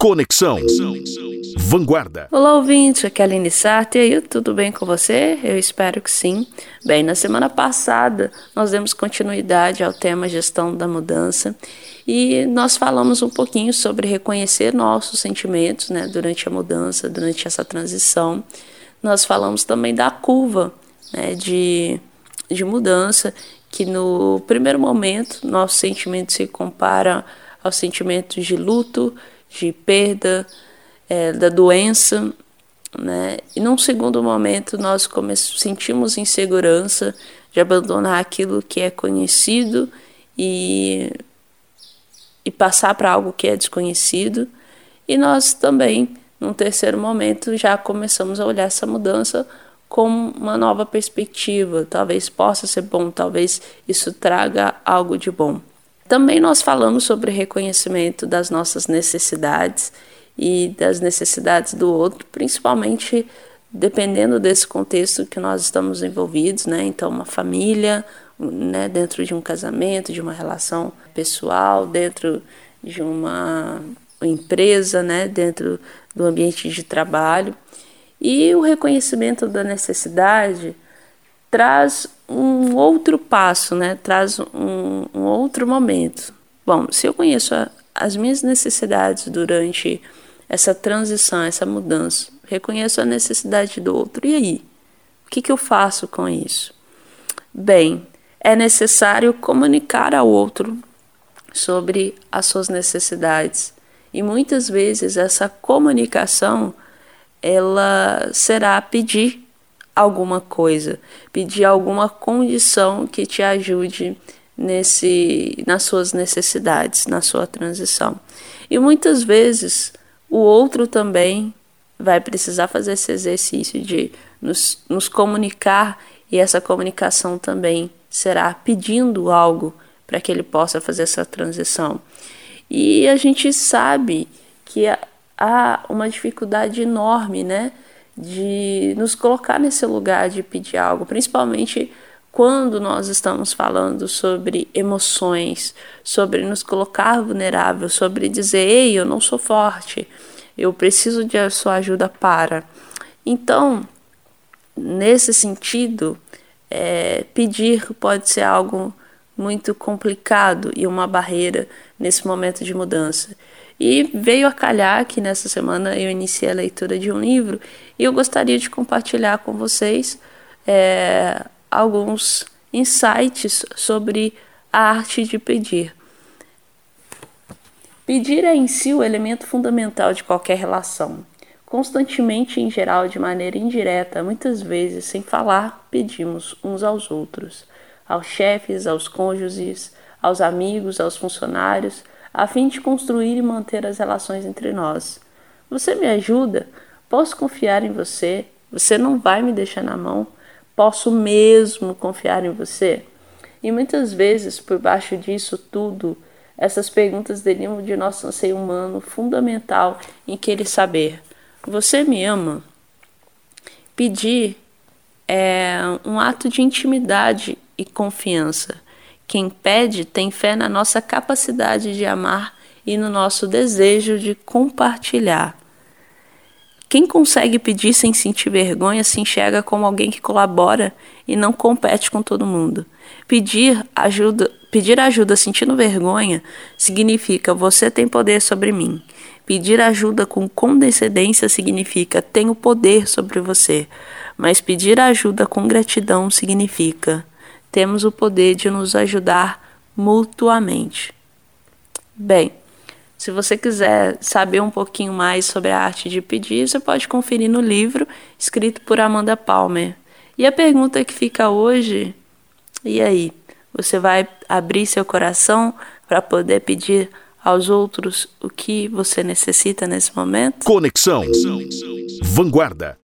Conexão. Vanguarda. Olá, ouvinte. Aqui é a Aline Sartre. E aí, tudo bem com você? Eu espero que sim. Bem, na semana passada nós demos continuidade ao tema gestão da mudança e nós falamos um pouquinho sobre reconhecer nossos sentimentos né, durante a mudança, durante essa transição. Nós falamos também da curva né, de, de mudança, que no primeiro momento nosso sentimento se compara aos sentimentos de luto, de perda, é, da doença, né? E num segundo momento nós sentimos insegurança de abandonar aquilo que é conhecido e, e passar para algo que é desconhecido. E nós também, num terceiro momento, já começamos a olhar essa mudança com uma nova perspectiva. Talvez possa ser bom, talvez isso traga algo de bom. Também nós falamos sobre reconhecimento das nossas necessidades e das necessidades do outro, principalmente dependendo desse contexto que nós estamos envolvidos, né? Então, uma família, né, dentro de um casamento, de uma relação pessoal, dentro de uma empresa, né, dentro do ambiente de trabalho. E o reconhecimento da necessidade traz um outro passo, né? traz um, um outro momento. Bom, se eu conheço a, as minhas necessidades durante essa transição, essa mudança, reconheço a necessidade do outro, e aí? O que, que eu faço com isso? Bem, é necessário comunicar ao outro sobre as suas necessidades. E muitas vezes essa comunicação ela será pedir alguma coisa, pedir alguma condição que te ajude nesse nas suas necessidades, na sua transição. E muitas vezes o outro também vai precisar fazer esse exercício de nos, nos comunicar e essa comunicação também será pedindo algo para que ele possa fazer essa transição. E a gente sabe que há uma dificuldade enorme, né? De nos colocar nesse lugar de pedir algo, principalmente quando nós estamos falando sobre emoções, sobre nos colocar vulnerável, sobre dizer: ei, eu não sou forte, eu preciso de sua ajuda para. Então, nesse sentido, é, pedir pode ser algo muito complicado e uma barreira nesse momento de mudança. E veio a calhar que nessa semana eu iniciei a leitura de um livro e eu gostaria de compartilhar com vocês é, alguns insights sobre a arte de pedir. Pedir é em si o elemento fundamental de qualquer relação. Constantemente, em geral, de maneira indireta, muitas vezes sem falar, pedimos uns aos outros, aos chefes, aos cônjuges, aos amigos, aos funcionários, a fim de construir e manter as relações entre nós. Você me ajuda? Posso confiar em você? Você não vai me deixar na mão? Posso mesmo confiar em você? E muitas vezes, por baixo disso tudo, essas perguntas derivam de nosso anseio humano fundamental em querer saber: Você me ama? Pedir é um ato de intimidade e confiança quem pede tem fé na nossa capacidade de amar e no nosso desejo de compartilhar. Quem consegue pedir sem sentir vergonha se enxerga como alguém que colabora e não compete com todo mundo. Pedir ajuda, pedir ajuda sentindo vergonha significa você tem poder sobre mim. Pedir ajuda com condescendência significa tenho poder sobre você. Mas pedir ajuda com gratidão significa temos o poder de nos ajudar mutuamente. Bem, se você quiser saber um pouquinho mais sobre a arte de pedir, você pode conferir no livro escrito por Amanda Palmer. E a pergunta que fica hoje, e aí? Você vai abrir seu coração para poder pedir aos outros o que você necessita nesse momento? Conexão. Vanguarda.